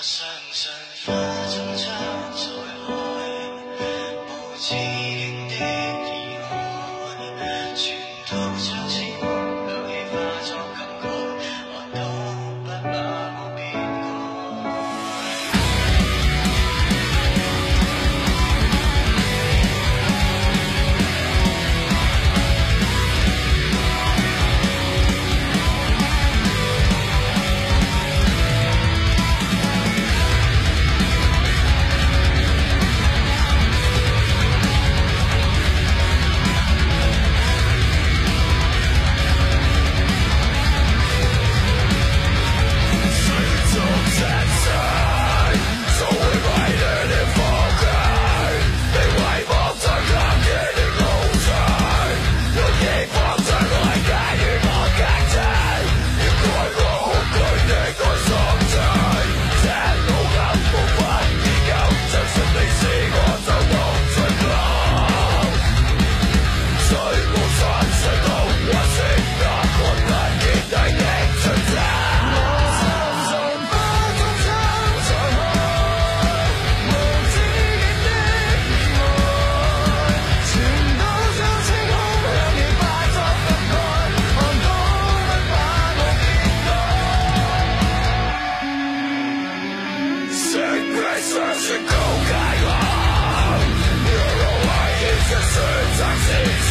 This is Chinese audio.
我相信花终将会开 Research and go, 在